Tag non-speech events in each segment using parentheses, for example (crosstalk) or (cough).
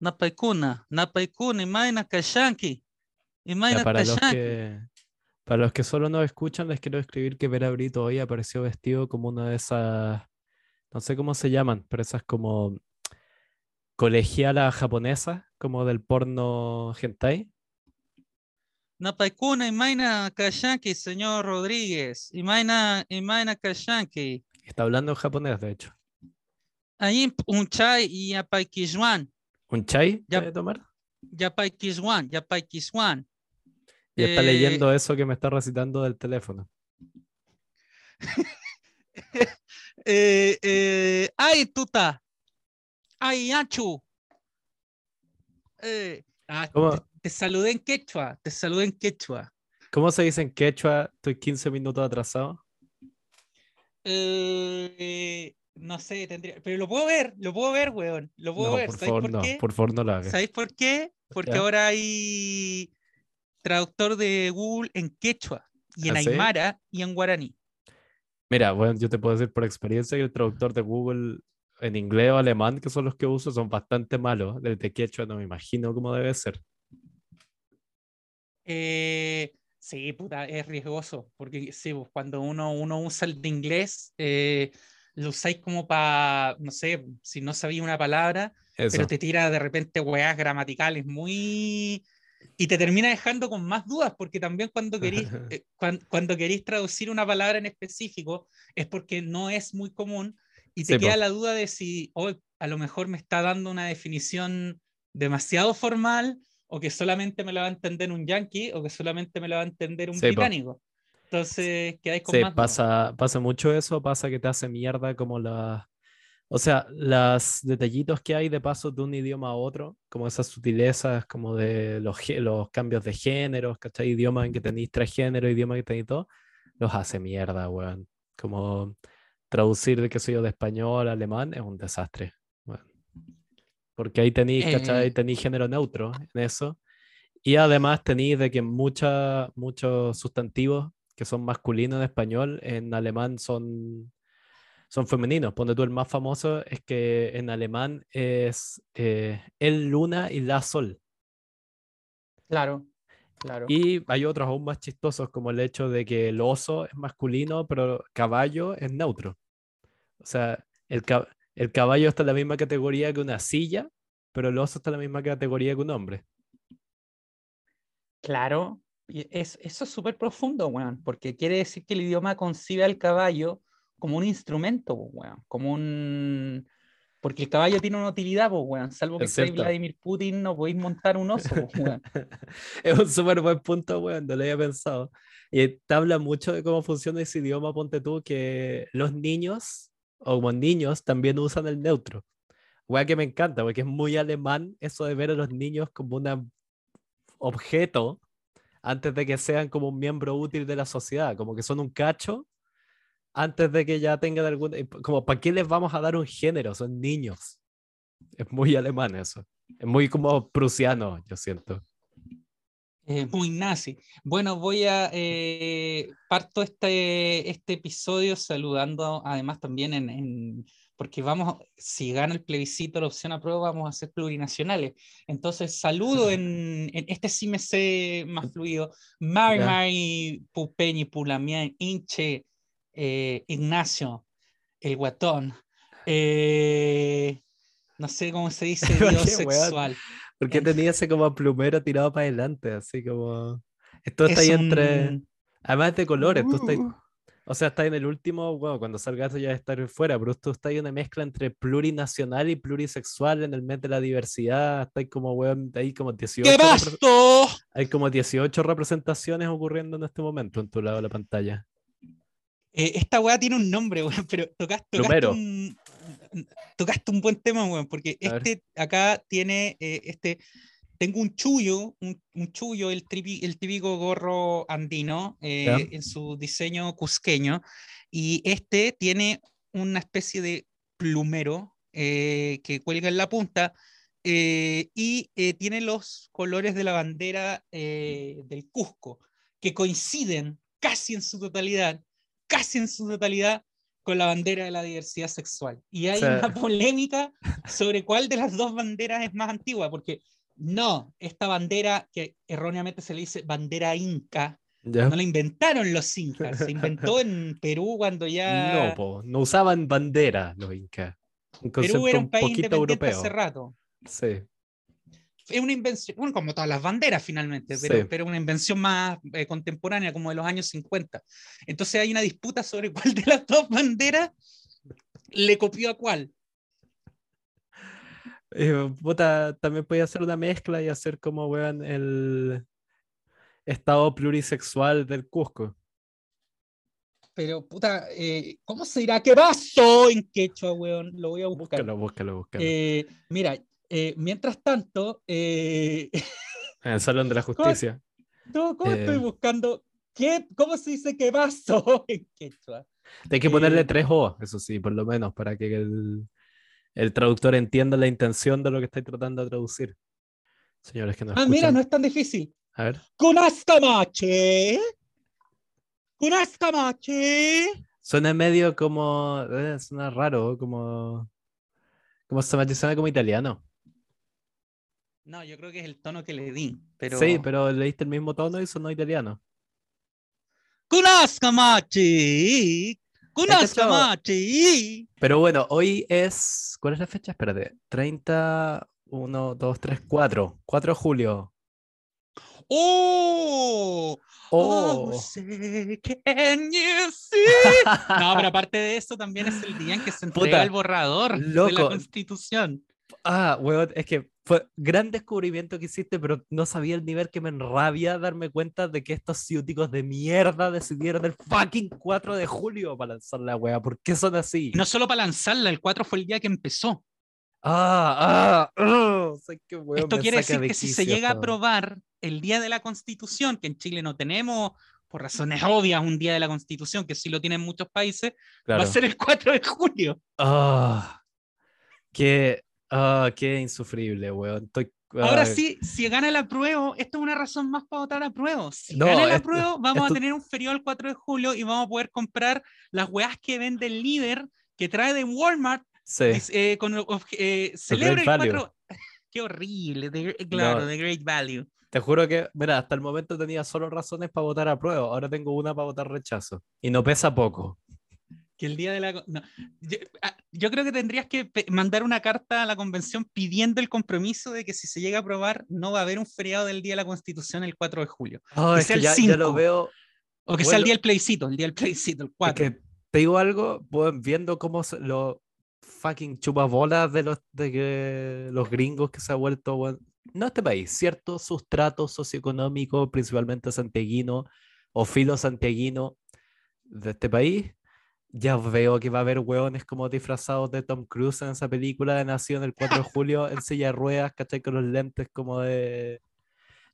Napaikuna, Napaikuna, Imaina Kashanki. Imaina para, los Kashanki. que, para los que solo nos escuchan, les quiero escribir que Vera Brito hoy apareció vestido como una de esas, no sé cómo se llaman, pero esas como colegialas japonesas, como del porno hentai. Napaikuna, Imaina Kashanki, señor Rodríguez. Imaina, Imaina Kashanki. Está hablando en japonés, de hecho. Ahí un chai y apaikishwan. ¿Un chai Ya- quiere tomar? Yapaikishwan, Yapaikishwan. Y está Eh, leyendo eso que me está recitando del teléfono. (laughs) eh, eh, ay, tuta. Ay. Eh, ah, te, te saludé en quechua, te saludé en quechua. ¿Cómo se dice en quechua? Estoy 15 minutos atrasado. Eh, no sé, tendría, pero lo puedo ver, lo puedo ver, weón. Lo puedo No, ver. por ¿Sabéis favor, por no. qué? Por favor, no lo hagas. ¿Sabéis por qué? Porque Ya. ahora hay traductor de Google en quechua y en ¿Ah, sí? aymara y en guaraní. Mira, bueno, yo te puedo decir por experiencia que el traductor de Google en inglés o alemán, que son los que uso, son bastante malos. Del de quechua no me imagino cómo debe ser. Eh, sí, puta, es riesgoso, porque sí, pues, cuando uno, uno usa el de inglés, eh, lo usáis como para, no sé, si no sabía una palabra, Eso. pero te tira de repente weas gramaticales muy... Y te termina dejando con más dudas, porque también cuando querís, (laughs) eh, cuan- cuando, querís traducir una palabra en específico, es porque no es muy común y te Sí, queda po. la duda de si hoy a lo mejor me está dando una definición demasiado formal o que solamente me la va a entender un yankee o que solamente me la va a entender un Sí, po. Entonces, quedáis con Sí, más pasa, pasa mucho eso, pasa que te hace mierda como la... O sea, los detallitos que hay de paso de un idioma a otro, como esas sutilezas como de los, los cambios de géneros, ¿cachai? Idioma en que tenéis tres géneros, idioma que tenéis todo, los hace mierda, weón. Como traducir de qué sé yo, de español a alemán es un desastre, weón. Porque ahí tenéis, ¿cachai? Eh. Tenéis género neutro en eso. Y además tenéis de que mucha- muchos sustantivos que son masculinos en español, en alemán son, son femeninos. Ponte tú el más famoso es que en alemán es eh, el luna y la sol. Claro, claro. Y hay otros aún más chistosos, como el hecho de que el oso es masculino, pero caballo es neutro. O sea, el, el caballo está en la misma categoría que una silla, pero el oso está en la misma categoría que un hombre. Claro, es, eso es súper profundo, weón, porque quiere decir que el idioma concibe al caballo como un instrumento, weón, como un... Porque el caballo tiene una utilidad, pues, weón, salvo que cierto. Vladimir Putin, no podéis montar un oso, (laughs) weón. Es un súper buen punto, weón, no lo había pensado. Y te habla mucho de cómo funciona ese idioma, ponte tú, que los niños, o como niños, también usan el neutro. Weón, que me encanta, porque es muy alemán eso de ver a los niños como un objeto antes de que sean como un miembro útil de la sociedad, como que son un cacho antes de que ya tengan algún... Como, ¿para qué les vamos a dar un género? Son niños. Es muy alemán eso. Es muy como prusiano, yo siento. Eh, muy nazi. Bueno, voy a eh, parto este, este episodio saludando además también en, en- porque vamos, si gana el plebiscito la opción a prueba, vamos a ser plurinacionales. Entonces, saludo en, en este sí me sé más fluido. Mari. Mari Pupeñi Pulamián, Inche, eh, Ignacio, el guatón. eh, no sé cómo se dice, dios (laughs) sexual. ¿Por qué En- tenía ese como plumero tirado para adelante? Así como. Esto está Es ahí entre. un- Además de colores, tú estás. O sea, está en el último, bueno, cuando salga eso ya estar fuera, pero tú está ahí una mezcla entre plurinacional y plurisexual en el mes de la diversidad. Está ahí como, weón, hay como 18. ¡Qué basto! Hay como 18 representaciones ocurriendo en este momento en tu lado de la pantalla. Eh, esta weá tiene un nombre, weón, pero tocas- tocaste, un, tocaste un buen tema, weón, porque A ver. este acá tiene eh, este. Tengo un chullo, un, un chullo, el, tripi- el típico gorro andino eh, en su diseño cusqueño, y este tiene una especie de plumero eh, que cuelga en la punta eh, y tiene los colores de la bandera del Cusco, que coinciden casi en su totalidad, casi en su totalidad con la bandera de la diversidad sexual. Y hay una polémica sobre cuál de las dos banderas es más antigua, porque no, esta bandera que erróneamente se le dice bandera inca, ¿Ya? no la inventaron los incas, se inventó en Perú cuando ya No, po, no usaban bandera los incas. Un Perú era un un país poquito independiente europeo. hace rato. Sí. Es una invención, bueno, como todas las banderas finalmente, pero, Sí. pero una invención más eh, contemporánea, como de los años 50. Entonces hay una disputa sobre (laughs) cuál de las dos banderas le copió a cuál. Eh, puta, también podía hacer una mezcla y hacer como, weón, el estado plurisexual del Cusco. Pero, puta, eh, ¿cómo se dirá? ¿Qué pasó en quechua, weón? Lo voy a buscar. Búscalo, búscalo, búscalo. Eh, mira, eh, mientras tanto, (laughs) en el Salón de la Justicia. ¿cómo, cómo estoy buscando? ¿Qué, ¿Cómo se dice qué pasó (laughs) en quechua? Hay que ponerle tres O, eso sí, por lo menos, para que el, el traductor entienda la intención de lo que estáis tratando de traducir. Señores que nos Ah, mira, no es tan difícil. A ver. Kunascamache. Kunascamache. Suena medio como. eh, suena raro, como. Como se me suena como italiano. No, yo creo que es el tono que le di. Pero... Sí, pero leíste el mismo tono y sonó italiano. Kunascamache. Pero bueno, hoy es. ¿Cuál es la fecha? Espérate. 30, 1, 2, 3, 4. 4 de julio. ¡Oh! Oh. Oh, say, can you see? No, pero (laughs) aparte de eso, también es el día en que se entrega Puta, el borrador de la loco. Constitución. Ah, weón, es que fue gran descubrimiento que hiciste, pero no sabía el nivel que me enrabia darme cuenta de que estos ciúticos de mierda decidieron el fucking 4 de julio para lanzar la wea. ¿Por qué son así? No solo para lanzarla, el 4 fue el día que empezó. Ah, ah, ah, que, weón, Esto quiere decir de que si se llega a aprobar el día de la Constitución, que en Chile no tenemos, por razones obvias, un día de la Constitución, que sí lo tienen muchos países, Claro. va a ser el 4 de julio. Ah, qué, ah, qué insufrible, weón. Estoy, Ahora ah, sí, si gana el apruebo, esto es una razón más para votar apruebo. Si No, gana el esto- apruebo, vamos esto- a tener un feriado el 4 de julio y vamos a poder comprar las weas que vende el líder que trae de Walmart sí. eh, con, eh, celebra el Great Value. 4. (laughs) Qué horrible, de- claro, No. de Great Value. Te juro que, mira, hasta el momento tenía solo razones para votar a prueba, ahora tengo una para votar rechazo. Y no pesa poco. Que el día de la. no, yo, ah, yo creo que tendrías que mandar una carta a la convención pidiendo el compromiso de que si se llega a aprobar, no va a haber un feriado del día de la Constitución el 4 de julio. Ah, Que es sea el ya, ya lo 5. veo. O que sea el Bueno. día del plebiscito, el día del plebiscito, el Es 4. que te digo algo, weón, viendo cómo los fucking chupabolas de los, de que, los gringos que se ha vuelto, weón, no este país, cierto sustrato socioeconómico, principalmente santiaguino o filo santiaguino de este país, ya veo que va a haber hueones como disfrazados de Tom Cruise en esa película de Nación el 4 de (laughs) julio en silla de ruedas, ¿cachai? Con los lentes como de...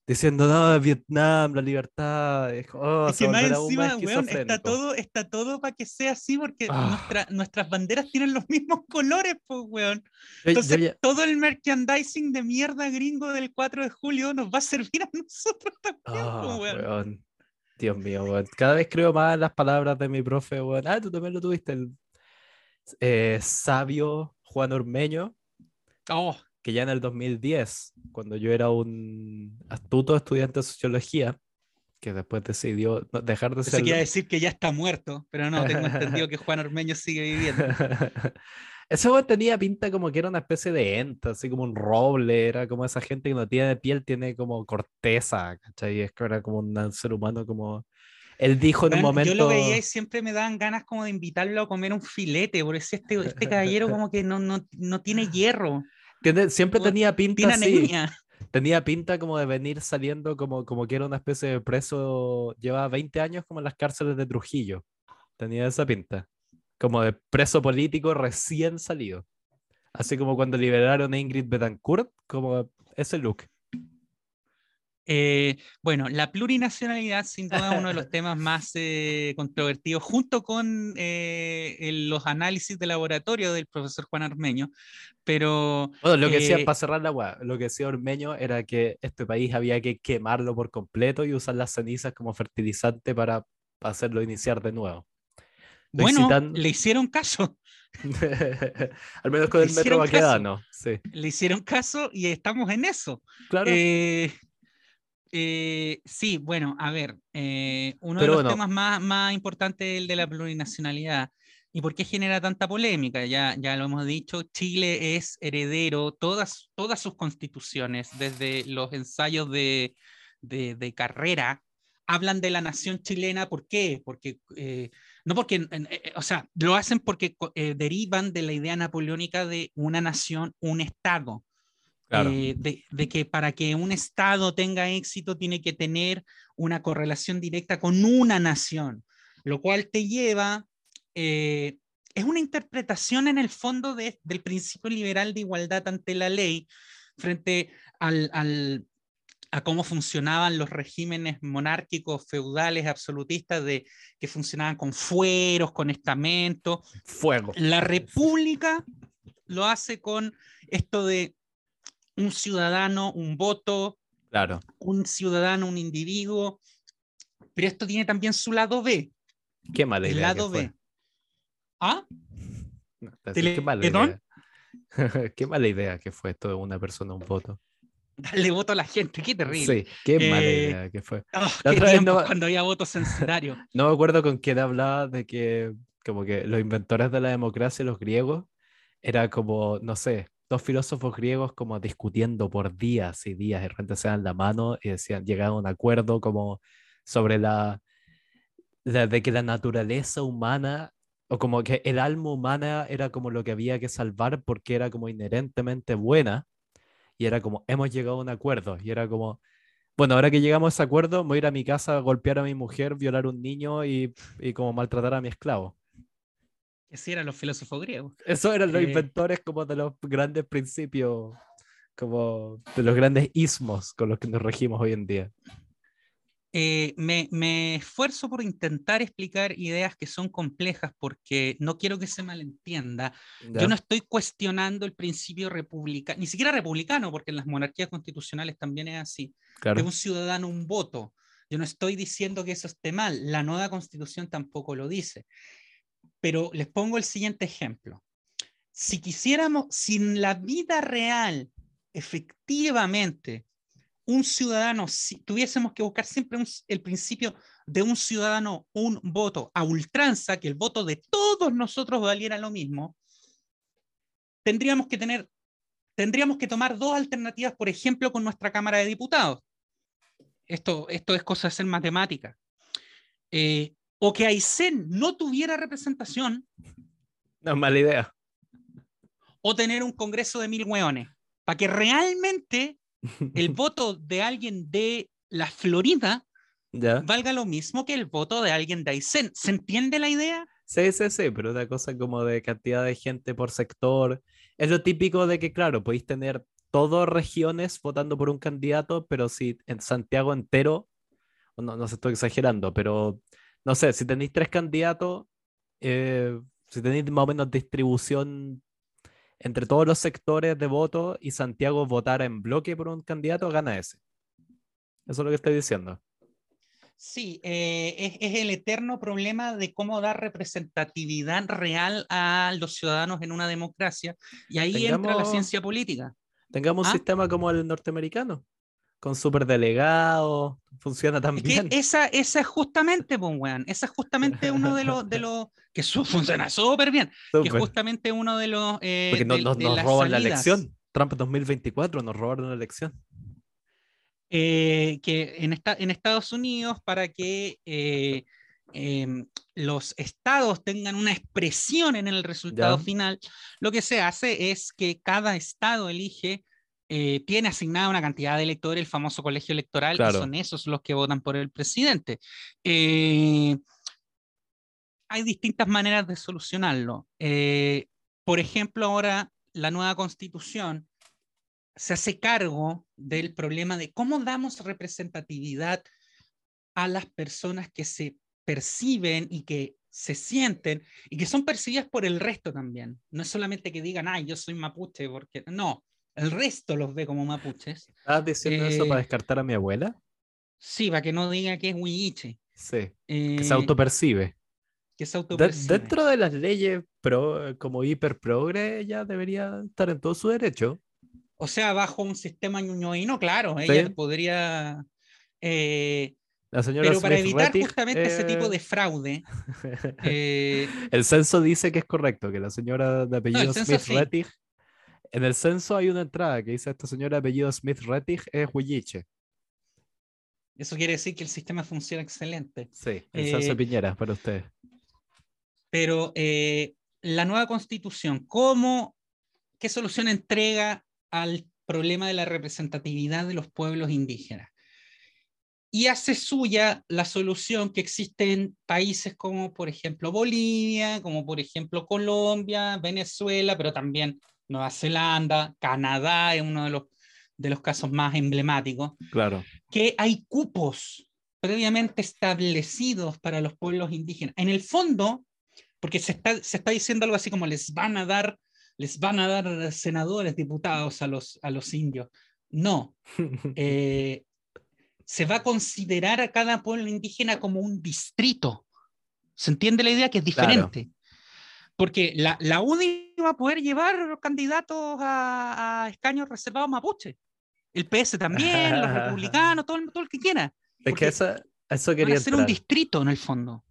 Diciendo, no, Vietnam, la libertad. Es, oh, Es que más encima, weón, está todo, está todo para que sea así, porque Ah. nuestra- nuestras banderas tienen los mismos (laughs) colores, pues, weón. Yo- yo Entonces, ya- todo el merchandising de mierda gringo del 4 de julio nos va a servir a (laughs) nosotros también, Ah, pues, weón. weón. Dios mío, weón. Cada vez creo más las palabras de mi profe, weón. Ah, tú también lo tuviste, el eh, sabio Juan Ormeño, Oh, que ya en el 2010, cuando yo era un astuto estudiante de sociología, que después decidió dejar de ser. iba a decir que ya está muerto, pero no, tengo entendido que (laughs) Juan Ormeño sigue viviendo. (laughs) Ese weón tenía pinta como que era una especie de ente, así como un roble, era como esa gente que no tiene piel, tiene como corteza, ¿cachai? Es que era como un ser humano como... Él dijo en un momento... Yo lo veía y siempre me daban ganas como de invitarlo a comer un filete, porque si este, este caballero como que no, no, no tiene (laughs) hierro, Tiene- siempre Weón, tenía pinta tiene así, anemia. tenía pinta como de venir saliendo como, como que era una especie de preso, lleva 20 años como en las cárceles de Trujillo, tenía esa pinta, como de preso político recién salido, así como cuando liberaron a Ingrid Betancourt, como ese look. Eh, bueno, la plurinacionalidad sin duda es uno de los (laughs) temas más eh, controvertidos, junto con eh, el- los análisis de laboratorio del profesor Juan Armeño, pero Bueno, lo que decía, para cerrar la weá, lo que decía Ormeño era que este país había que quemarlo por completo y usar las cenizas como fertilizante para hacerlo iniciar de nuevo. Bueno, citando- le hicieron caso. (laughs) Al menos con Le el metro Baquedano, sí. Le hicieron caso y estamos en eso. Claro. Eh, eh, sí, bueno, a ver, eh, uno Pero de los bueno. temas más, más importantes es el de la plurinacionalidad. ¿Y por qué genera tanta polémica? Ya, ya lo hemos dicho, Chile es heredero, todas, todas sus constituciones, desde los ensayos de, de, de carrera, hablan de la nación chilena. ¿Por qué? Porque, eh, no porque, eh, o sea, lo hacen porque eh, derivan de la idea napoleónica de una nación, un Estado Claro. eh, de, de que para que un Estado tenga éxito tiene que tener una correlación directa con una nación, lo cual te lleva, eh, es una interpretación en el fondo de- del principio liberal de igualdad ante la ley frente al, al- a cómo funcionaban los regímenes monárquicos, feudales, absolutistas, de, que funcionaban con fueros, con estamentos, Fuego. la República lo hace con esto de un ciudadano, un voto, Claro. un ciudadano, un individuo, pero esto tiene también su lado B, Qué mala el idea. lado que fue. B. ¿Ah? No, Qué mala idea. (laughs) Qué mala idea que fue esto de una persona, un voto. (laughs) Darle voto a la gente, qué terrible. Sí, qué Eh, que fue. (laughs) La qué otra vez no- cuando había votos censitarios. (laughs) No me acuerdo con quién hablaba de que como que los inventores de la democracia, los griegos, era como, no sé, dos filósofos griegos como discutiendo por días y días, y de repente se dan la mano y decían, llegaban a un acuerdo como sobre la, la- de que la naturaleza humana, o como que el alma humana era como lo que había que salvar porque era como inherentemente buena, y era como, hemos llegado a un acuerdo, y era como, bueno, ahora que llegamos a ese acuerdo, me voy a ir a mi casa a golpear a mi mujer, violar a un niño y, y como maltratar a mi esclavo. Que sí eran los filósofos griegos. Eso eran los Eh. inventores como de los grandes principios, como de los grandes ismos con los que nos regimos hoy en día. Eh, me, me esfuerzo por intentar explicar ideas que son complejas porque no quiero que se malentienda. ¿ya? Yo no estoy cuestionando el principio republicano, ni siquiera republicano, porque en las monarquías constitucionales también es así, claro. de un ciudadano un voto. Yo no estoy diciendo que eso esté mal, la nueva constitución tampoco lo dice. Pero les pongo el siguiente ejemplo. Si quisiéramos, si en la vida real, efectivamente, un ciudadano, si tuviésemos que buscar siempre un- el principio de un ciudadano, un voto a ultranza, que el voto de todos nosotros valiera lo mismo, tendríamos que tener, tendríamos que tomar dos alternativas, por ejemplo, con nuestra Cámara de Diputados. Esto, esto es cosa de hacer matemática. Eh, o que Aysén no tuviera representación No es mala idea. o tener un congreso de mil hueones, para que realmente el (laughs) voto de alguien de la Florida ¿Ya? valga lo mismo que el voto de alguien de Aysén. ¿Se entiende la idea? Sí, sí, sí, pero una cosa como de cantidad de gente por sector. Es lo típico de que, claro, podéis tener todas regiones votando por un candidato, pero si en Santiago entero, no, no sé, estoy exagerando, pero no sé, si tenéis tres candidatos, eh, si tenéis más o menos distribución entre todos los sectores de voto y Santiago votara en bloque por un candidato, gana ese. Eso es lo que estoy diciendo. Sí, eh, es, es el eterno problema de cómo dar representatividad real a los ciudadanos en una democracia. Y ahí entra la Tengamos- ciencia política. Tengamos un Ah. sistema como el norteamericano, con superdelegados, funciona tan Es que bien. esa, esa es (laughs) justamente, pues, weón, esa es justamente uno de los, de los que su- funciona súper bien, que es Súper. justamente uno de los... eh, Porque no- de- nos, de nos las roban la elección. Trump 2024 nos robaron la elección. eh, que en, esta, en Estados Unidos para que eh, em, los estados tengan una expresión en el resultado Ya. final, lo que se hace es que cada estado elige, eh, tiene asignada una cantidad de electores, el famoso colegio electoral, Claro. y son esos los que votan por el presidente. Eh, hay distintas maneras de solucionarlo. Eh, por ejemplo, ahora la nueva constitución se hace cargo del problema de cómo damos representatividad a las personas que se perciben y que se sienten y que son percibidas por el resto también. No es solamente que digan, ay, yo soy mapuche, porque no, el resto los ve como mapuches. ¿Estás diciendo eso para Eh, descartar a mi abuela? Sí, para que no diga que es huilliche. Sí, Eh, que se autopercibe. que se autopercibe. dentro de las leyes pro, como hiper progre, ya debería estar en todo su derecho. O sea, bajo un sistema ñuñoíno, claro, ella podría. Eh, pero para evitar justamente ese tipo de fraude. (laughs) Eh, el censo dice que es correcto, que la señora de apellido Smith Rettig. En el censo hay una entrada que dice esta señora apellido Smith Rettig es Huilliche. Eso quiere decir que el sistema funciona excelente. Sí, el censo de Piñera para ustedes. Pero eh, la nueva constitución, ¿cómo, qué solución entrega al problema de la representatividad de los pueblos indígenas? Y hace suya la solución que existe en países como, por ejemplo, Bolivia, como por ejemplo Colombia, Venezuela, pero también Nueva Zelanda, Canadá es uno de los, de los casos más emblemáticos. Claro. Que hay cupos previamente establecidos para los pueblos indígenas. En el fondo, porque se está, se está diciendo algo así como les van a dar, les van a dar senadores, diputados a los, a los indios. No. (laughs) Eh, se va a considerar a cada pueblo indígena como un distrito. ¿Se entiende la idea que es diferente? Porque la, la UDI va a poder llevar candidatos a, escaños reservados mapuche. El PS también, los (laughs) republicanos, todo, todo el que quiera. Es que eso, eso quería. ser un distrito en el fondo.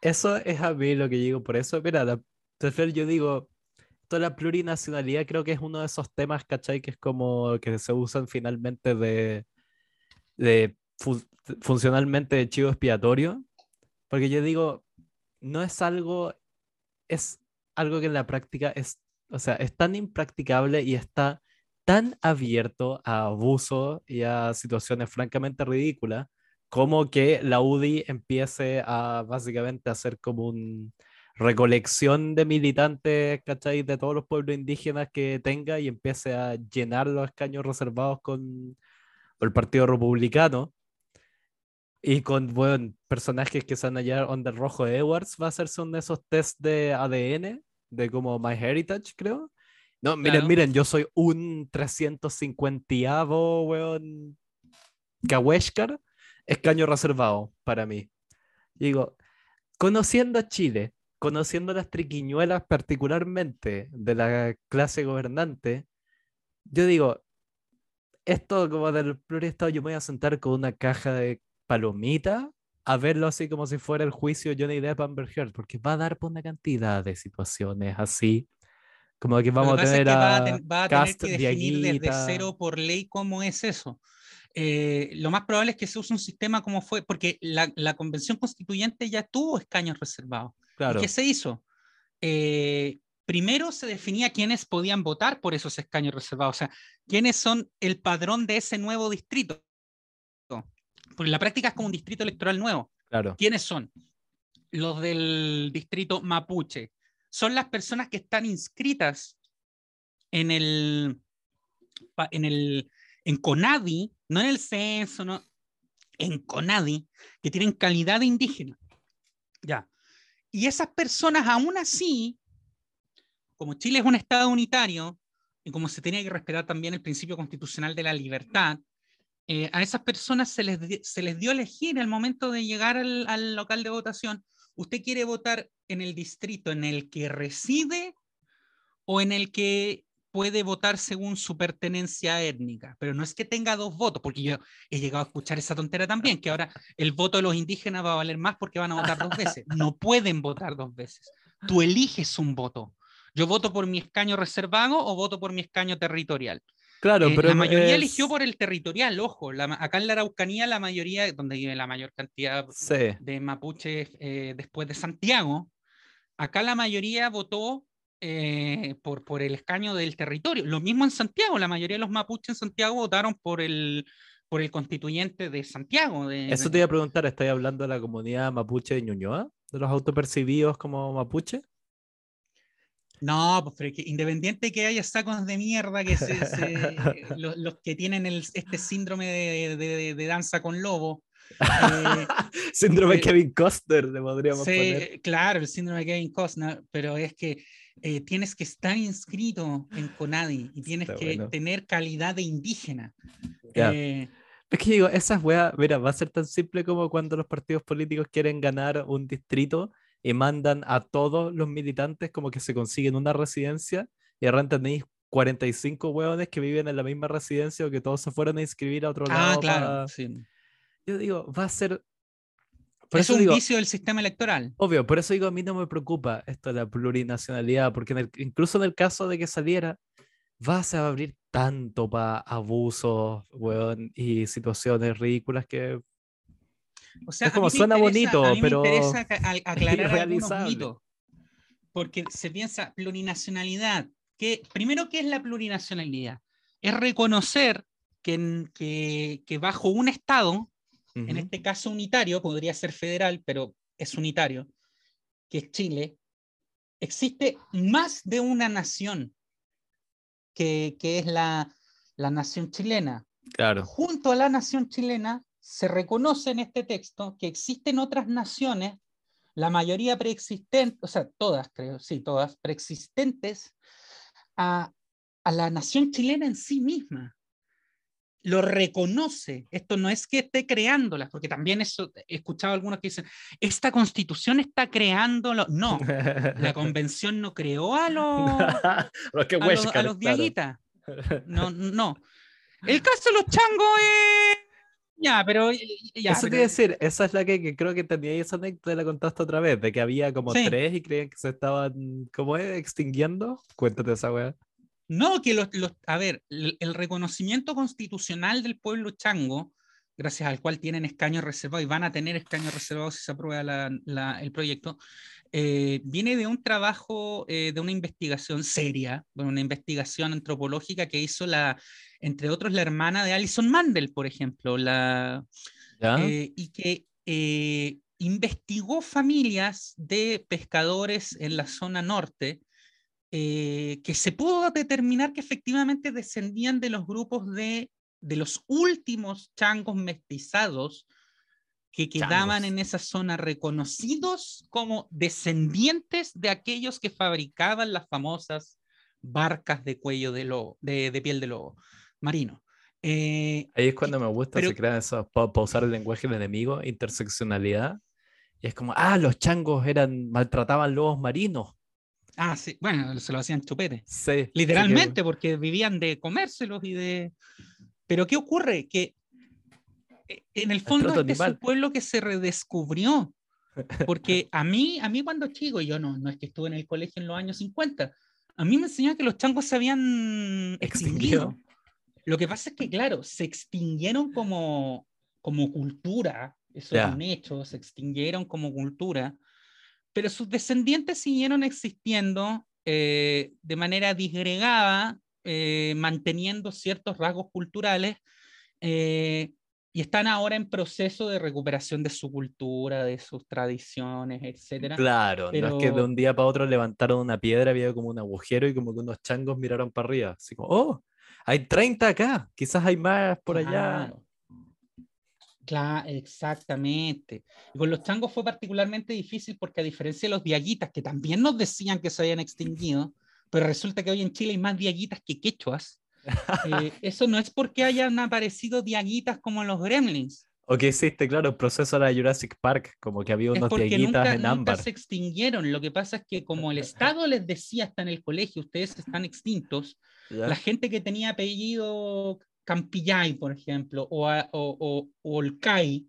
Eso es a mí lo que digo. Por eso, mira, la, yo digo, toda la plurinacionalidad creo que es uno de esos temas, ¿cachai? Que es como que se usan finalmente de, de funcionalmente de chivo expiatorio. Porque yo digo, no es algo, es algo que en la práctica es, o sea, es tan impracticable y está tan abierto a abuso y a situaciones francamente ridículas como que la UDI empiece a básicamente hacer como una recolección de militantes, ¿cachai? De todos los pueblos indígenas que tenga y empiece a llenar los escaños reservados con el Partido Republicano. Y con bueno, personajes que se van a hallar onda rojo Edwards, va a hacerse uno de esos test de ADN, de como My Heritage, creo. No, miren, miren, yo soy un 350avo, weón, Kaweshkar escaño reservado para mí. Digo, conociendo a Chile, conociendo las triquiñuelas particularmente de la clase gobernante, yo digo, esto como del pluristado, yo me voy a sentar con una caja de palomita a verlo así como si fuera el juicio Johnny Depp Amber Heard, porque va a dar por una cantidad de situaciones así, como que vamos a tener a, va a, tener que definir desde cero por ley cómo es eso. Eh, lo más probable es que se use un sistema como fue, porque la, la convención constituyente ya tuvo escaños reservados. Claro. ¿Y qué se hizo? Eh, primero se definía quiénes podían votar por esos escaños reservados, o sea, quiénes son el padrón de ese nuevo distrito. Porque la práctica es como un distrito electoral nuevo. Claro. ¿Quiénes son? Los del distrito mapuche. Son las personas que están inscritas en el, en el en CONADI, no en el censo, no, en CONADI, que tienen calidad de indígena. Ya. Y esas personas, aún así, como Chile es un Estado unitario, y como se tenía que respetar también el principio constitucional de la libertad, eh, a esas personas se les, se les dio elegir al momento de llegar al, al local de votación. ¿Usted quiere votar en el distrito en el que reside o en el que puede votar según su pertenencia étnica, pero no es que tenga dos votos, porque yo he llegado a escuchar esa tontera también, que ahora el voto de los indígenas va a valer más porque van a votar dos veces. No pueden votar dos veces. Tú eliges un voto. Yo voto por mi escaño reservado o voto por mi escaño territorial. Claro, eh, pero la mayoría eligió por el territorial, ojo. acá en la Araucanía, la mayoría, donde vive la mayor cantidad de mapuches eh, después de Santiago, acá la mayoría votó eh, por, por el escaño del territorio. Lo mismo en Santiago, la mayoría de los mapuches en Santiago votaron por el, por el constituyente de Santiago. Eso te iba a preguntar, ¿estáis hablando de la comunidad mapuche de Ñuñoa? ¿De los autopercibidos como mapuche? No, pues pero que independiente que haya sacos de mierda, que (laughs) los, que tienen este síndrome de, de, danza con lobo. (laughs) Eh, síndrome de eh, Kevin Costner, le podríamos sí, Claro, el síndrome de Kevin Costner, pero es que eh, tienes que estar inscrito en CONADI y tienes que tener calidad de indígena. Eh, es que digo, esas weas, mira, va a ser tan simple como cuando los partidos políticos quieren ganar un distrito y mandan a todos los militantes como que se consiguen una residencia y ahora tenéis 45 hueones que viven en la misma residencia o que todos se fueron a inscribir a otro Ah, lado. claro. para- sí. Yo digo, va a ser... Por es eso un digo, vicio del sistema electoral. obvio, por eso digo, a mí no me preocupa esto de la plurinacionalidad, porque en el- incluso en el caso de que saliera, vas a abrir tanto para abusos, weón, y situaciones ridículas que O sea, Es como me suena interesa- bonito, a mí me pero interesa ca- a- (laughs) aclarar algunos mitos. Porque se piensa plurinacionalidad. Que, primero, ¿qué es la plurinacionalidad? Es reconocer que, en- que, que bajo un Estado, en Ujú. este caso unitario, podría ser federal, pero es unitario, que es Chile, existe más de una nación que, que es la, la nación chilena claro, junto a la nación chilena, se reconoce en este texto que existen otras naciones, la mayoría preexistentes, o sea, todas creo, sí, todas preexistentes a, a la nación chilena en sí misma. Lo reconoce. Esto no es que esté creándolas, porque también eso, he escuchado a algunos que dicen, esta constitución está creándolo. No, la (laughs) convención no creó a los, (laughs) Los que a los, a los claro. No, no. (laughs) El caso de los changos es. Ya, pero. Ya, Eso te pero- iba a decir, esa es la que, que creo que tenía esa anécdota, la contaste otra vez, de que había como Sí. tres y creían que se estaban, ¿cómo es? Extinguiendo. Cuéntate esa weá. No, que los, los- A ver, el, el reconocimiento constitucional del pueblo chango, gracias al cual tienen escaños reservados y van a tener escaños reservados si se aprueba la- la- el proyecto, eh, viene de un trabajo, eh, de una investigación seria, bueno, una investigación antropológica que hizo la, entre otros, la hermana de Alison Mandel, por ejemplo, la, eh, y que investigó familias de pescadores en la zona norte, que se pudo determinar que efectivamente descendían de los grupos de, de los últimos changos mestizados que quedaban Changos. en esa zona reconocidos como descendientes de aquellos que fabricaban las famosas barcas de cuello de, lobo, de, de piel de lobo marino. Eh, Ahí es cuando me gusta, pero- se crean esos, para usar el lenguaje del enemigo, interseccionalidad. Y es como, ah, los changos eran, maltrataban lobos marinos. ah, sí, bueno, se lo hacían chupete. Sí. así que- Literalmente, porque vivían de comérselos y de... Pero ¿qué ocurre? Que en el fondo este es un pueblo que se redescubrió. (laughs) Porque a mí, a mí cuando chico, y yo no, no es que estuve en el colegio en los años 50, a mí me enseñaban que los changos se habían Extinguido. extinguido. Lo que pasa es que, claro, se extinguieron como, como cultura, eso Ya. es un hecho, se extinguieron como cultura, pero sus descendientes siguieron existiendo eh, de manera disgregada, eh, manteniendo ciertos rasgos culturales, eh, y están ahora en proceso de recuperación de su cultura, de sus tradiciones, etc. Claro, no es que de un día para otro levantaron una piedra, había como un agujero y como que unos changos miraron para arriba. Así como, oh, hay 30 acá, quizás hay más por allá. Claro. Claro, exactamente. Y con los changos fue particularmente difícil porque a diferencia de los diaguitas, que también nos decían que se habían extinguido, pero resulta que hoy en Chile hay más diaguitas que quechuas, eh, (laughs) eso no es porque hayan aparecido diaguitas como los gremlins, O que hiciste, claro, el proceso de la Jurassic Park, como que había unos nunca, en nunca ámbar. se extinguieron. Lo que pasa es que como el Estado les decía hasta en el colegio, ustedes están extintos, ¿ya? la gente que tenía apellido Campillay, por ejemplo, o, a- o, o, o Olcay,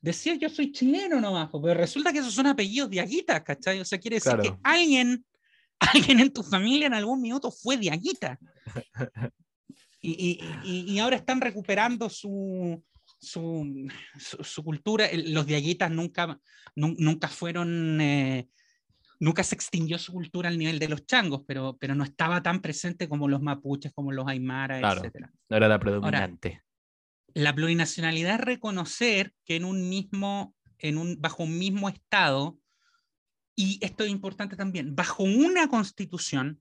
decía yo soy chileno nomás, po, pero resulta que esos son apellidos diaguitas, ¿cachai? O sea, quiere decir que Claro. alguien, alguien en tu familia en algún minuto fue diaguita. Y, y- y- ahora están recuperando su, su, su- su cultura. Los diaguitas nunca, nun- nunca fueron... eh, nunca se extinguió su cultura al nivel de los changos, pero, pero no estaba tan presente como los mapuches, como los aymaras, Claro. etc. No era la predominante. La plurinacionalidad es reconocer que en un mismo, en un, bajo un mismo estado, y esto es importante también, bajo una constitución,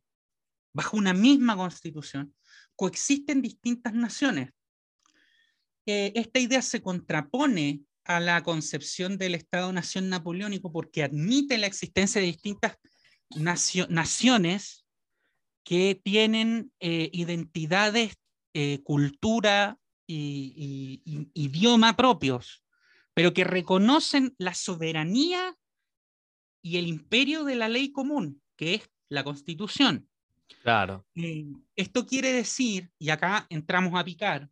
bajo una misma constitución, coexisten distintas naciones. Eh, esta idea se contrapone a la concepción del Estado-nación napoleónico porque admite la existencia de distintas nacio- naciones que tienen eh, identidades, eh, cultura y, y- idioma propios, pero que reconocen la soberanía y el imperio de la ley común, que es la constitución. Claro. Eh, esto quiere decir, y acá entramos a picar,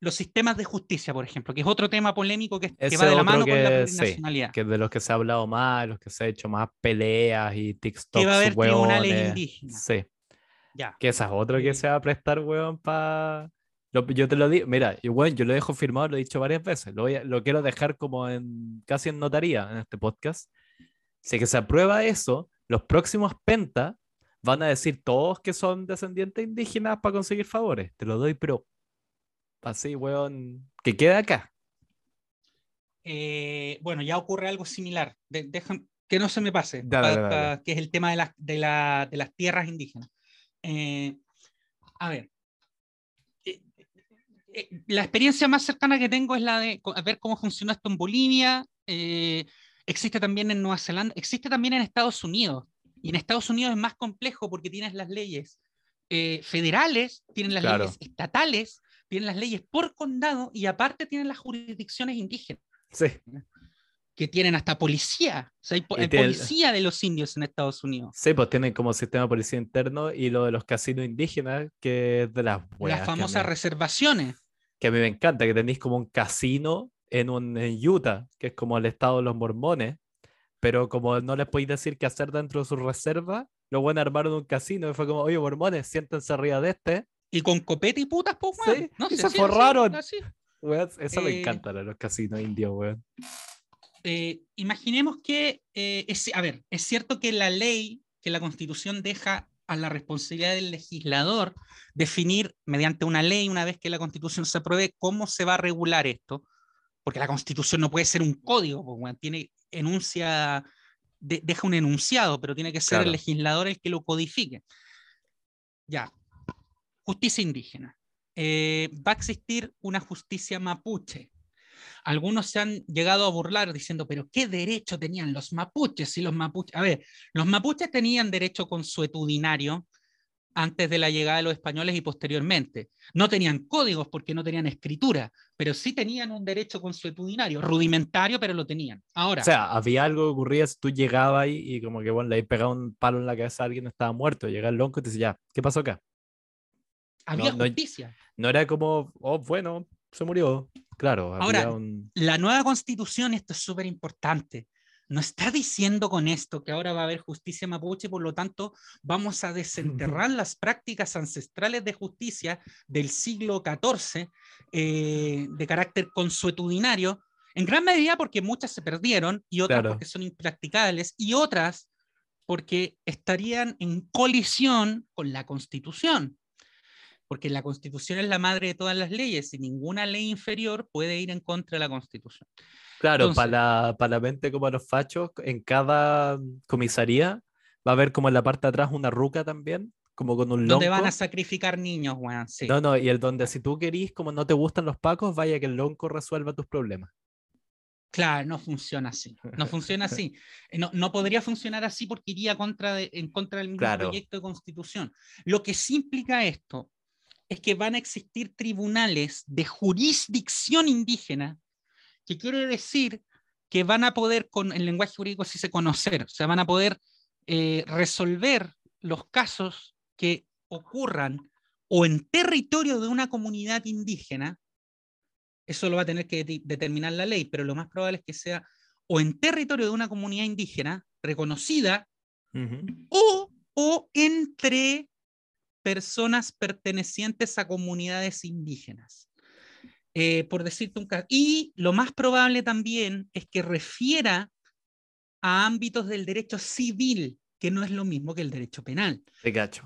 los sistemas de justicia, por ejemplo, que es otro tema polémico que, que va de la mano con la que- sí, plurinacionalidad. que de los que se ha hablado más, los que se ha hecho más peleas y TikTok. Que va a haber tribunales indígenas. Sí, Ya. que esa es otro que Eh. se va a prestar, weón, para... Yo te lo digo, mira, yo, weón, yo lo dejo firmado, lo he dicho varias veces, lo, voy a- lo quiero dejar como en casi en notaría en este podcast. Si que se aprueba eso, los próximos Penta van a decir todos que son descendientes indígenas para conseguir favores. Te lo doy, pero así, weón, que quede acá. Eh, bueno, ya ocurre algo similar. De- dejan- que no se me pase, Dale, pa- dale, pa- que es el tema de, las- de, la- de las tierras indígenas. Eh, a ver, eh, la experiencia más cercana que tengo es la de ver cómo funcionó esto en Bolivia. eh, existe también en Nueva Zelanda, existe también en Estados Unidos. Y en Estados Unidos es más complejo porque tienes las leyes eh, federales, tienen las Claro. leyes estatales, tienen las leyes por condado y aparte tienen las jurisdicciones indígenas Sí. que tienen hasta policía. O sea, hay, po- policía de los indios en Estados Unidos. Sí, pues tienen como sistema de policía interno y lo de los casinos indígenas, que es de las weas las famosas reservaciones. Que a mí me encanta, que tenéis como un casino en, un, en Utah, que es como el estado de los mormones, pero como no les podéis decir qué hacer dentro de su reserva, los buenos armaron un casino y fue como, oye, mormones, siéntense arriba de este. Y con copete y putas, pues, Sí. No, y sí, se forraron. Weón, eso me Eh, encanta, lo de los casinos indios, weón. Eh, imaginemos que, eh, es, a ver, es cierto que la ley, que la constitución deja a la responsabilidad del legislador definir mediante una ley, una vez que la constitución se apruebe, cómo se va a regular esto, porque la constitución no puede ser un código, pues, tiene enuncia, de- deja un enunciado, pero tiene que ser Claro. el legislador el que lo codifique. Ya, justicia indígena. Eh, va a existir una justicia mapuche. Algunos se han llegado a burlar diciendo, pero ¿qué derecho tenían los mapuches? Si los mapuches, a ver, los mapuches tenían derecho consuetudinario antes de la llegada de los españoles y posteriormente. No tenían códigos porque no tenían escritura, pero sí tenían un derecho consuetudinario, rudimentario, pero lo tenían. Ahora, O sea, había algo que ocurría si tú llegabas ahí y como que, bueno, le habías pegado un palo en la cabeza a alguien, estaba muerto, llega el lonco y te dice, ya, ¿qué pasó acá? había no- no- justicia. No era como, oh, bueno, se murió. Claro, Ahora, un... La nueva constitución, esto es súper importante, no está diciendo con esto que ahora va a haber justicia mapuche, por lo tanto vamos a desenterrar (laughs) las prácticas ancestrales de justicia del siglo XIV eh, de carácter consuetudinario, en gran medida porque muchas se perdieron y otras Claro. porque son impracticables y otras porque estarían en colisión con la constitución. Porque la constitución es la madre de todas las leyes y ninguna ley inferior puede ir en contra de la constitución. Claro, Entonces- para, para la mente como los fachos, en cada comisaría va a haber como en la parte de atrás una ruca también, como con un lonco. Donde van a sacrificar niños, weón. Sí. No, no, y el donde si tú querís, como no te gustan los pacos, vaya que el lonco resuelva tus problemas. Claro, no funciona así. No funciona así. (laughs) No, no podría funcionar así porque iría contra de- en contra del mismo Claro. proyecto de constitución. Lo que sí implica esto es que van a existir tribunales de jurisdicción indígena, que quiere decir que van a poder, con el lenguaje jurídico sí se conocer, o sea, van a poder eh, resolver los casos que ocurran o en territorio de una comunidad indígena, eso lo va a tener que de- determinar la ley, pero lo más probable es que sea o en territorio de una comunidad indígena reconocida o, o entre personas pertenecientes a comunidades indígenas. Eh, por decirte un caso. Y lo más probable también es que refiera a ámbitos del derecho civil, que no es lo mismo que el derecho penal.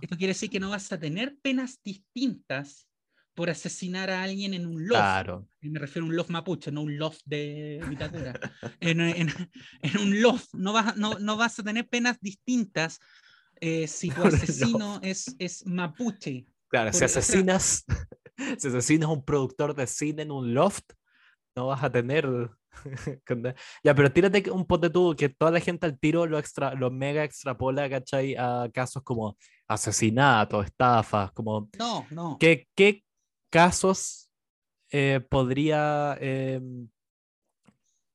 Esto quiere decir que no vas a tener penas distintas por asesinar a alguien en un loft. Claro. Me refiero a un loft mapuche, no un loft de Vitacura. (laughs) en, en- en un loft no vas, no, no vas a tener penas distintas eh, si tu (laughs) asesino es, es mapuche. Claro, si asesinas, (laughs) si asesinas un productor de cine en un loft, no vas a tener. (laughs) ya, pero tírate un pote tú que toda la gente al tiro lo, extra, lo mega extrapola, ¿cachai? A casos como asesinatos, estafas, como. No, no. ¿Qué, qué casos eh, podría eh,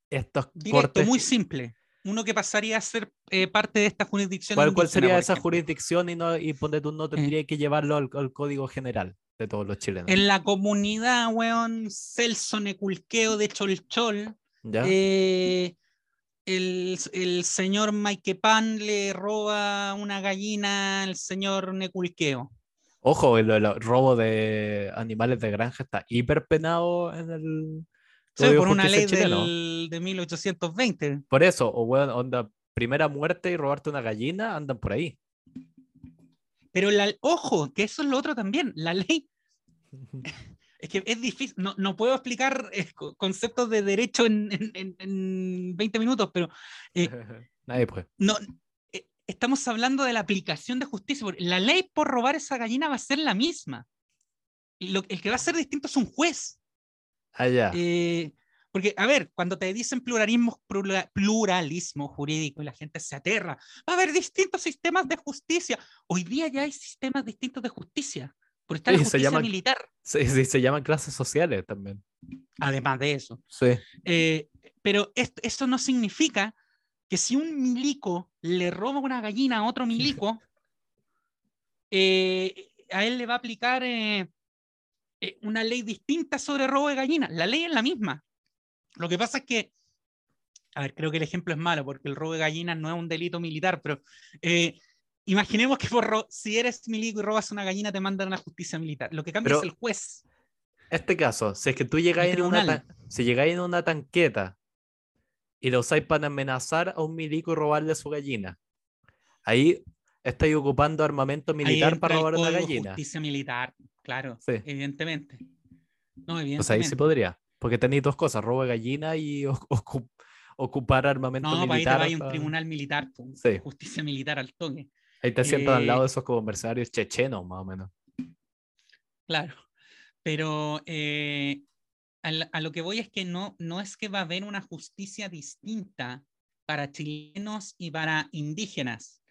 estos Directo, cortes muy simple. Uno que pasaría a ser eh, parte de esta jurisdicción. ¿Cuál, sería esa ejemplo? jurisdicción y, no, y ponte tú no tendría que llevarlo al, al código general de todos los chilenos? En la comunidad, weón, Celso Neculqueo de Cholchol, ¿Ya? eh, el, el señor Maikepan le roba una gallina al señor Neculqueo. Ojo, el, el robo de animales de granja está hiper penado en el Sí, por una ley del, de 1820. Por eso, o weón, onda, primera muerte y robarte una gallina, andan por ahí. Pero la, ojo, que eso es lo otro también. La ley (laughs) Es que es difícil, no, no puedo explicar eh, co- conceptos de derecho en, en- en- en 20 minutos, pero Eh, (laughs) Nadie puede. no, eh, estamos hablando de la aplicación de justicia. porque La ley por robar esa gallina va a ser la misma. Lo- el que va a ser distinto es un juez. Ah, ya. Eh, porque, a ver, cuando te dicen pluralismo, plura- pluralismo jurídico y la gente se aterra, va a haber distintos sistemas de justicia. Hoy día ya hay sistemas distintos de justicia. Por está la Sí, se justicia militar, Sí, sí, se llaman clases sociales también. además de eso. Sí. Eh, pero est- eso no significa que si un milico le roba una gallina a otro milico, (laughs) eh, a él le va a aplicar eh, eh, una ley distinta sobre robo de gallina. La ley es la misma. Lo que pasa es que, a ver, creo que el ejemplo es malo porque el robo de gallinas no es un delito militar, pero eh, imaginemos que por si eres milico y robas una gallina te mandan a la justicia militar. Lo que cambia Pero- es el juez. Este caso, si es que tú llegáis en una, si llegáis en una tanqueta y lo usáis para amenazar a un milico y robarle su gallina, ahí estáis ocupando armamento Ahí militar para robar una gallina. Justicia militar, claro, Sí. evidentemente. No, O evidentemente. sea, ahí sí podría. Porque tenéis dos cosas, robo de gallina y (laughs) o- ocu- ocupar armamento no, para ahí te militar. va a ir un tribunal militar, po, Sí. justicia militar al toque. Ahí te sientan al lado Eh, de esos como mercenarios chechenos, más o menos. Claro. Pero eh, a, a lo que voy es que no, no es que va a haber una justicia distinta para chilenos y para indígenas.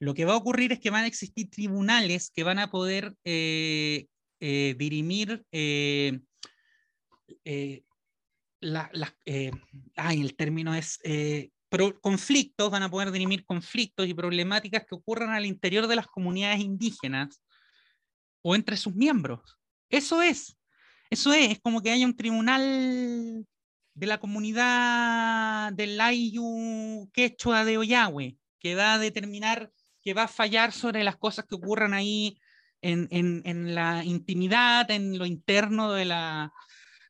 Lo que va a ocurrir es que van a existir tribunales que van a poder eh, eh, dirimir eh, eh, la- las- eh, ay, el término es conflictos, van a poder dirimir conflictos y problemáticas que ocurran al interior de las comunidades indígenas o entre sus miembros. Eso es, eso es, es como que haya un tribunal de la comunidad del Ayu Quechua de Oyahue, que va a determinar, que va a fallar sobre las cosas que ocurran ahí en, en- en la intimidad, en lo interno de la,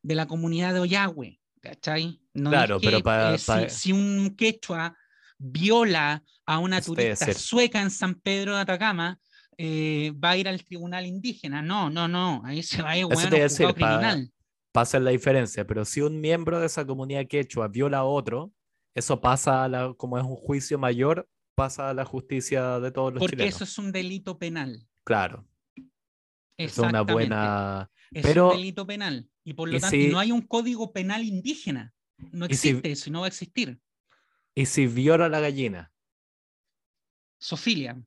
de la comunidad de Oyahue. ¿Cachai? No es Claro, pero que, pa- eh, si- un quechua viola a una debe turista sueca en San Pedro de Atacama, eh, va a ir al tribunal indígena. No, no, no. Ahí se va a ir te a decir, criminal. pasa la diferencia, pero si un miembro de esa comunidad quechua viola a otro, eso pasa a la, como es un juicio mayor, pasa a la justicia de todos los Porque chilenos. eso es un delito penal. Claro, eso es una buena. Es pero- un delito penal. Y por lo ¿y tanto, si- no hay un código penal indígena. No ¿y si- existe eso y no va a existir. Y si viola a la gallina, Sofilia.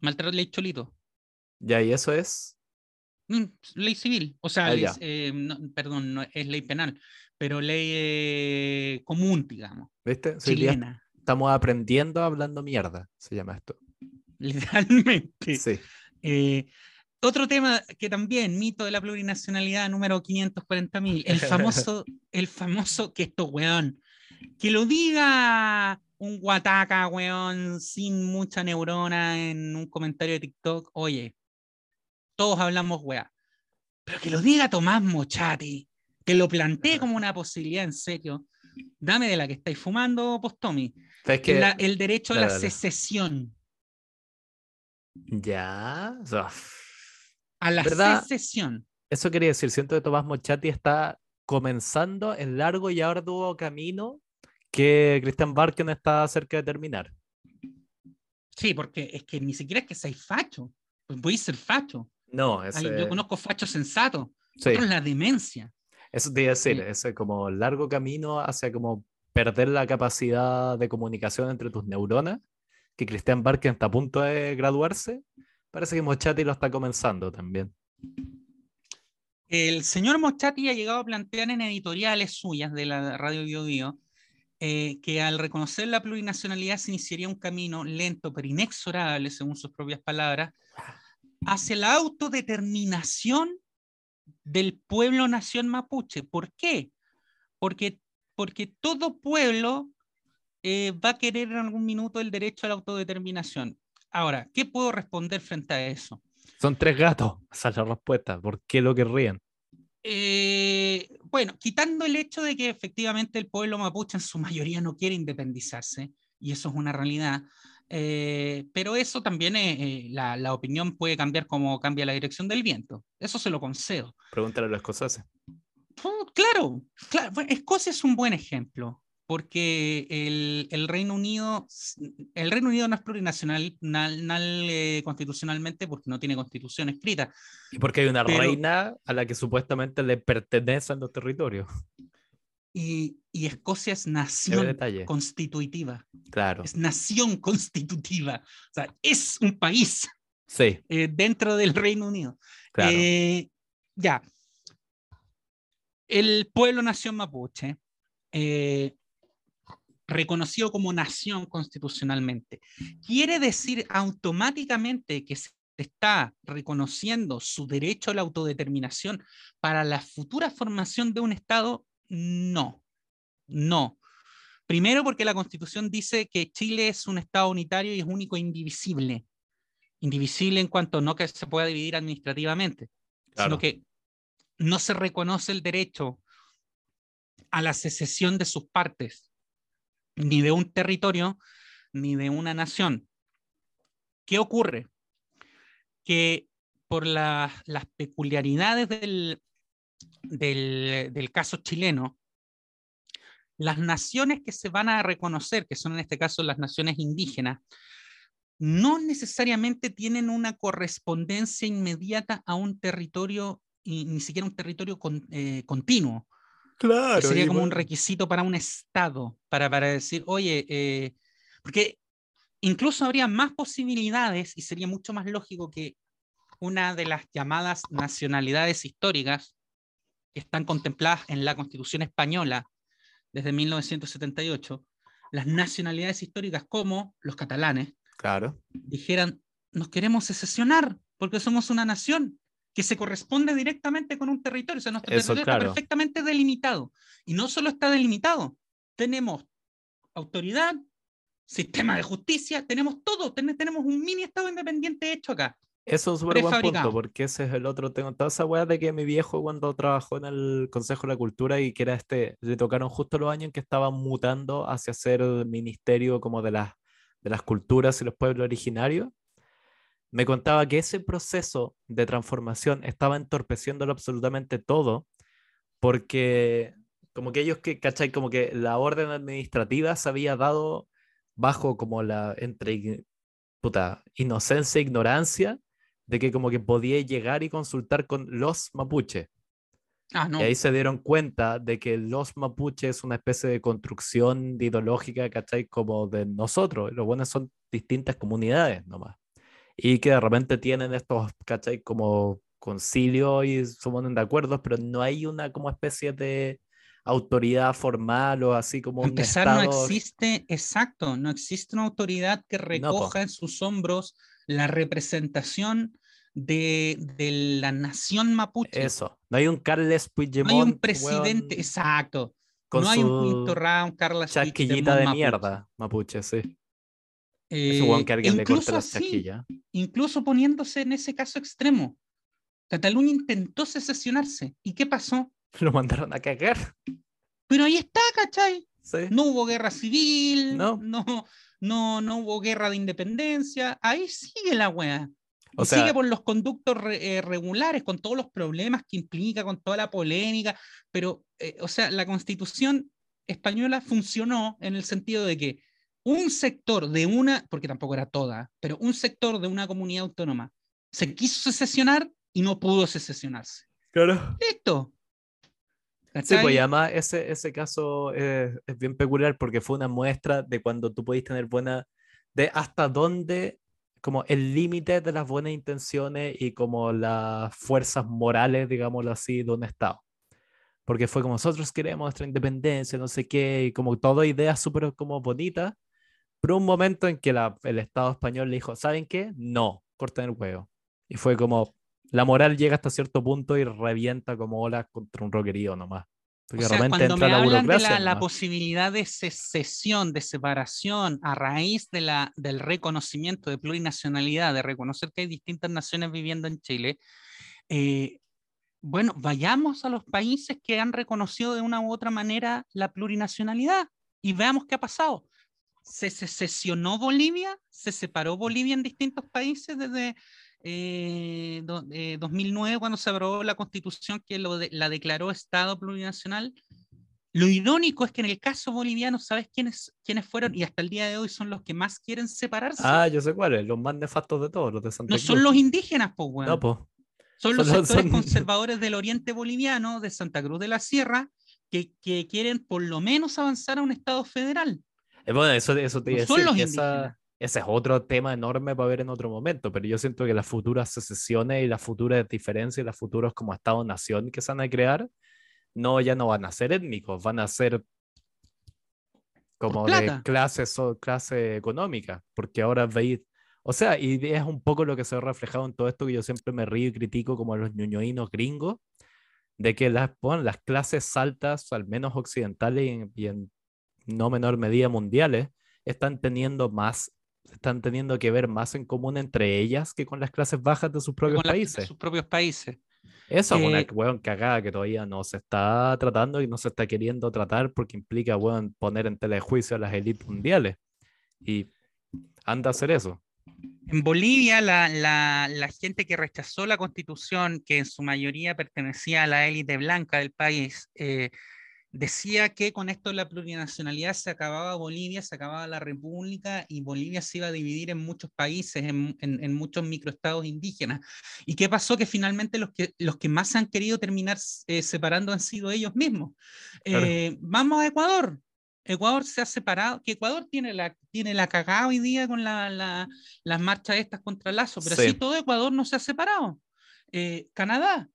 Maltrato ley cholito. ya y eso es. Mm, ley civil. O sea, Ah, eh, no, perdón, no es ley penal, pero ley eh, común, digamos, ¿Viste? Día chilena. Estamos aprendiendo hablando mierda, se llama esto. (laughs) Literalmente. Sí. Eh, otro tema que también, mito de la plurinacionalidad número 540.000, el famoso, (laughs) el famoso, que esto, weón, que lo diga un guataca, weón, sin mucha neurona en un comentario de TikTok, oye, todos hablamos weá, pero que lo diga Tomás Mochati, que lo plantee como una posibilidad en serio, dame de la que estáis fumando, Postomi, que la- el derecho a la secesión, ya. o sea, a la ¿Verdad? secesión. eso quería decir, siento que Tomás Mochati está comenzando el largo y arduo camino que Christian Barken está cerca de terminar. Sí, porque es que ni siquiera es que seáis facho. Pues podéis ser facho. No, Ay, ese, yo conozco fachos sensatos. sí, Otros la demencia. eso te iba a decir, Sí. ese como largo camino hacia como perder la capacidad de comunicación entre tus neuronas, que Christian Barken está a punto de graduarse, parece que Mochati lo está comenzando también. El señor Mochati ha llegado a plantear en editoriales suyas de la Radio Bio Bio eh, que al reconocer la plurinacionalidad se iniciaría un camino lento pero inexorable, según sus propias palabras, hacia la autodeterminación del pueblo nación mapuche. ¿Por qué? Porque, porque todo pueblo eh, va a querer en algún minuto el derecho a la autodeterminación. Ahora, ¿qué puedo responder frente a eso? Son tres gatos, (laughs) esa es la respuesta. ¿Por qué lo querrían? Eh, bueno, quitando el hecho de que efectivamente el pueblo mapuche en su mayoría no quiere independizarse, y eso es una realidad, eh, pero eso también, eh, la, la, opinión puede cambiar como cambia la dirección del viento. Eso se lo concedo. Pregúntale a los escoceses. Claro, claro. Escocia es un buen ejemplo, porque el, el, Reino Unido, el Reino Unido no es plurinacional eh, constitucionalmente porque no tiene constitución escrita. Y porque hay una reina a la que supuestamente le pertenecen los territorios. Y, Escocia es nación constitutiva. Claro. Es nación constitutiva. O sea, es un país sí. Eh, dentro del Reino Unido. Claro. Eh, ya. El pueblo nación mapuche, eh, reconocido como nación constitucionalmente, quiere decir automáticamente que se está reconociendo su derecho a la autodeterminación para la futura formación de un Estado no, no. Primero porque la Constitución dice que Chile es un Estado unitario y es único e indivisible. Indivisible en cuanto no que se pueda dividir administrativamente, sino que no se reconoce el derecho a la secesión de sus partes, ni de un territorio, ni de una nación. ¿Qué ocurre? Que por las peculiaridades del, del, caso chileno, las naciones que se van a reconocer, que son en este caso las naciones indígenas, no necesariamente tienen una correspondencia inmediata a un territorio, y ni siquiera un territorio eh, continuo. Claro. sería como un requisito para un Estado, para, para decir, oye, eh", porque incluso habría más posibilidades y sería mucho más lógico que una de las llamadas nacionalidades históricas, están contempladas en la Constitución española desde 1978, las nacionalidades históricas como los catalanes, claro. dijeran, nos queremos secesionar porque somos una nación que se corresponde directamente con un territorio, o sea, nuestro territorio está perfectamente delimitado. Y no solo está delimitado, tenemos autoridad, sistema de justicia, tenemos todo, tenemos un mini Estado independiente hecho acá. Eso es súper buen punto, porque ese es el otro. Tengo toda esa weá de que mi viejo, cuando trabajó en el Consejo de la Cultura y que era este, le tocaron justo los años en que estaban mutando hacia ser el ministerio como de las, de las culturas y los pueblos originarios, me contaba que ese proceso de transformación estaba entorpeciéndolo absolutamente todo, porque como que ellos que, ¿cachai? Como que la orden administrativa se había dado bajo como la, entre, puta, inocencia e ignorancia de que como que podía llegar y consultar con los mapuches. Ah, no. Y ahí se dieron cuenta de que los mapuches es una especie de construcción ideológica, ¿cachai? Como de nosotros. Los buenos son distintas comunidades nomás. Y que de repente tienen estos, ¿cachai? Como concilio y se ponen de acuerdo, pero no hay una como especie de autoridad formal o así como Empezar un no existe, exacto, no existe una autoridad que recoja en sus hombros la representación de, de, la nación mapuche. Eso, no hay un Carles Puigdemont. No hay un presidente, exacto. no hay un Pinto un Carles Chaquillita de mierda, mapuche, sí. Eh, que alguien le corte la chaquilla. Incluso poniéndose en ese caso extremo. Cataluña intentó secesionarse. ¿Y qué pasó? (laughs) Lo mandaron a cagar. Pero ahí está, ¿cachai? No hubo guerra civil, no. no, no, no hubo guerra de independencia, ahí sigue la wea. O sigue por los conductos eh, regulares, con todos los problemas que implica, con toda la polémica, pero, eh, o sea, la constitución española funcionó en el sentido de que un sector de una, porque tampoco era toda, pero un sector de una comunidad autónoma se quiso secesionar y no pudo secesionarse. Claro. Listo. Sí, pues además ese, ese caso es, bien peculiar porque fue una muestra de cuando tú podés tener buena, de hasta dónde, como el límite de las buenas intenciones y como las fuerzas morales, digámoslo así, de un Estado. porque fue como nosotros queremos nuestra independencia, no sé qué, y como todo ideas súper como bonitas, pero un momento en que la, el Estado español le dijo, ¿saben qué? No, corten el huevo. Y fue como, la moral llega hasta cierto punto y revienta como olas contra un roquerío nomás. Porque o sea, cuando me la hablan de la, la, posibilidad de secesión, de separación, a raíz de la, del reconocimiento de plurinacionalidad, de reconocer que hay distintas naciones viviendo en Chile, eh, bueno, vayamos a los países que han reconocido de una u otra manera la plurinacionalidad y veamos qué ha pasado. Se secesionó Bolivia, se separó Bolivia en distintos países desde eh, 2009 eh, cuando se aprobó la constitución que lo la declaró Estado plurinacional. Lo irónico es que en el caso boliviano, ¿sabes quiénes, quiénes fueron? Y hasta el día de hoy son los que más quieren separarse. Ah, yo sé cuáles, los más nefastos de todos, los de Santa No son los indígenas, pues, No, pues. Son los sectores conservadores del oriente boliviano, de Santa Cruz de la Sierra, que, que quieren por lo menos avanzar a un Estado federal. Eh, bueno, eso, eso te iba a decir, ese es otro tema enorme para ver en otro momento, pero yo siento que las futuras secesiones y las futuras diferencias y los futuros como Estado-nación que se van a crear, no, ya no van a ser étnicos, van a ser como de clase, clase económica, porque ahora veis, o sea, y es un poco lo que se ha reflejado en todo esto que yo siempre me río y critico como a los ñoñoínos gringos, de que las, bueno, las clases altas, al menos occidentales y en no menor medida mundiales, están teniendo más están teniendo que ver más en común entre ellas que con las clases bajas de sus propios países. sus propios países. Eso es una eh, cagada que todavía no se está tratando y no se está queriendo tratar porque implica poner en telejuicio a las élites mundiales. Y anda a hacer eso. En Bolivia, la, la, la, gente que rechazó la constitución, que en su mayoría pertenecía a la élite blanca del país, eh, decía que con esto la plurinacionalidad se acababa Bolivia, se acababa la república y Bolivia se iba a dividir en muchos países, en, en, muchos microestados indígenas. ¿Y qué pasó? Que finalmente los que, los que más han querido terminar eh, separando han sido ellos mismos. Eh, vamos a Ecuador. Ecuador se ha separado, que Ecuador tiene la, tiene la cagada hoy día con la, la, las marchas estas contra Lazo, pero sí. así todo Ecuador no se ha separado. Eh, Canadá,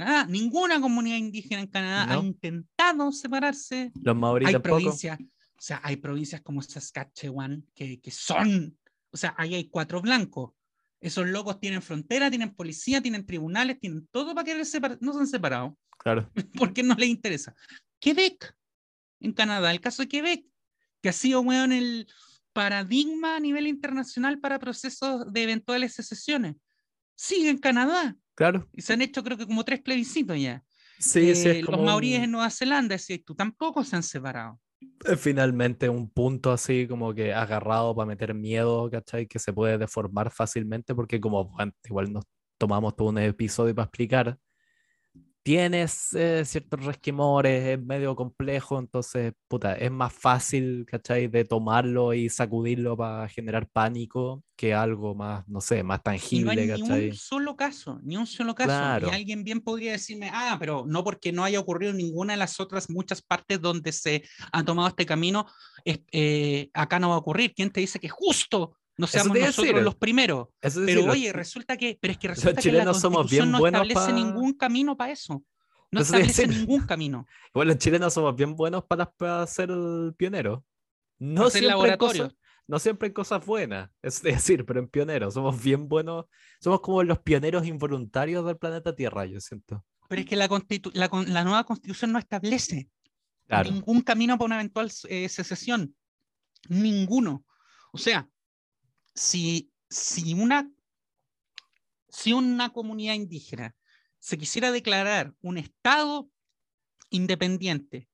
Canadá, ninguna comunidad indígena en Canadá ha intentado separarse. Los maoríes hay provincias, o sea, hay provincias como Saskatchewan que, que son, o sea, ahí hay cuatro blancos. Esos locos tienen frontera, tienen policía, tienen tribunales, tienen todo para querer separar. No se han separado. Claro. (laughs) Porque no les interesa. Quebec, en Canadá, el caso de Quebec, que ha sido, weón, el paradigma a nivel internacional para procesos de eventuales secesiones. Sigue en Canadá. Claro. Y se han hecho creo que como tres plebiscitos ya. Sí, sí eh, Los maoríes en Nueva Zelanda, y tú tampoco se han separado. finalmente un punto así como que agarrado para meter miedo, ¿cachai? Que se puede deformar fácilmente porque como igual nos tomamos todo un episodio para explicar tienes eh, ciertos resquemores, es medio complejo, entonces, puta, es más fácil, ¿cachai? De tomarlo y sacudirlo para generar pánico que algo más, no sé, más tangible, no hay Ni un solo caso, ni un solo caso. Y alguien bien podría decirme, ah, pero no porque no haya ocurrido en ninguna de las otras muchas partes donde se ha tomado este camino, eh, acá no va a ocurrir. ¿Quién te dice que justo no seamos nosotros los primeros. pero oye, resulta que, pero es que resulta que la Constitución no establece ningún camino para eso. No establece ningún camino. (laughs) Igual los chilenos somos bien buenos para, para ser pioneros. No siempre, en cosas, no siempre en cosas buenas, es decir, pero en pioneros. Somos bien buenos. Somos como los pioneros involuntarios del planeta Tierra, yo siento. Pero es que la, la, nueva constitución no establece ningún camino para una eventual eh, secesión. Ninguno. O sea, si, si, una, si una comunidad indígena se quisiera declarar un Estado independiente,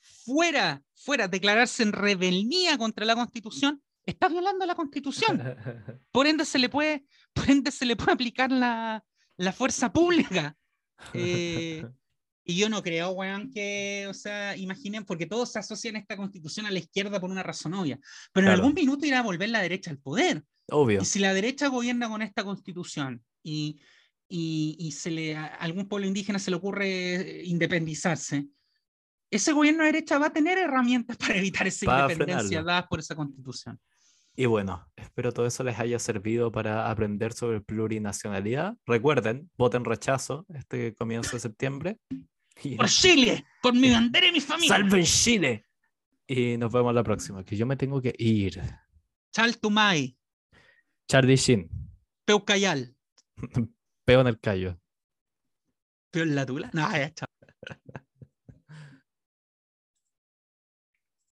fuera, fuera, declararse en rebeldía contra la Constitución, está violando la Constitución. (laughs) Por ende, se le puede, (laughs) por ende, se le puede aplicar la, la fuerza pública. (laughs) Eh, y yo no creo, weón, que, o sea, imaginen, porque todos se asocian esta constitución a la izquierda por una razón obvia, pero en algún minuto irá a volver la derecha al poder. Obvio. Y si la derecha gobierna con esta constitución y, y, y se le, a algún pueblo indígena se le ocurre independizarse, ese gobierno de derecha va a tener herramientas (laughs) para evitar esa independencia dadas por esa constitución. Y bueno, espero todo eso les haya servido para aprender sobre plurinacionalidad. Recuerden, voten rechazo este comienzo de septiembre. (laughs) Y Por Chile, por mi (laughs) bandera y mi familia. ¡Salven Chile! Y nos vemos la próxima, que yo me tengo que ir. Chaltumay, Charlie Shin, Peucayal, (laughs) peo en el callo. Peo en la tula. No, ya, chao.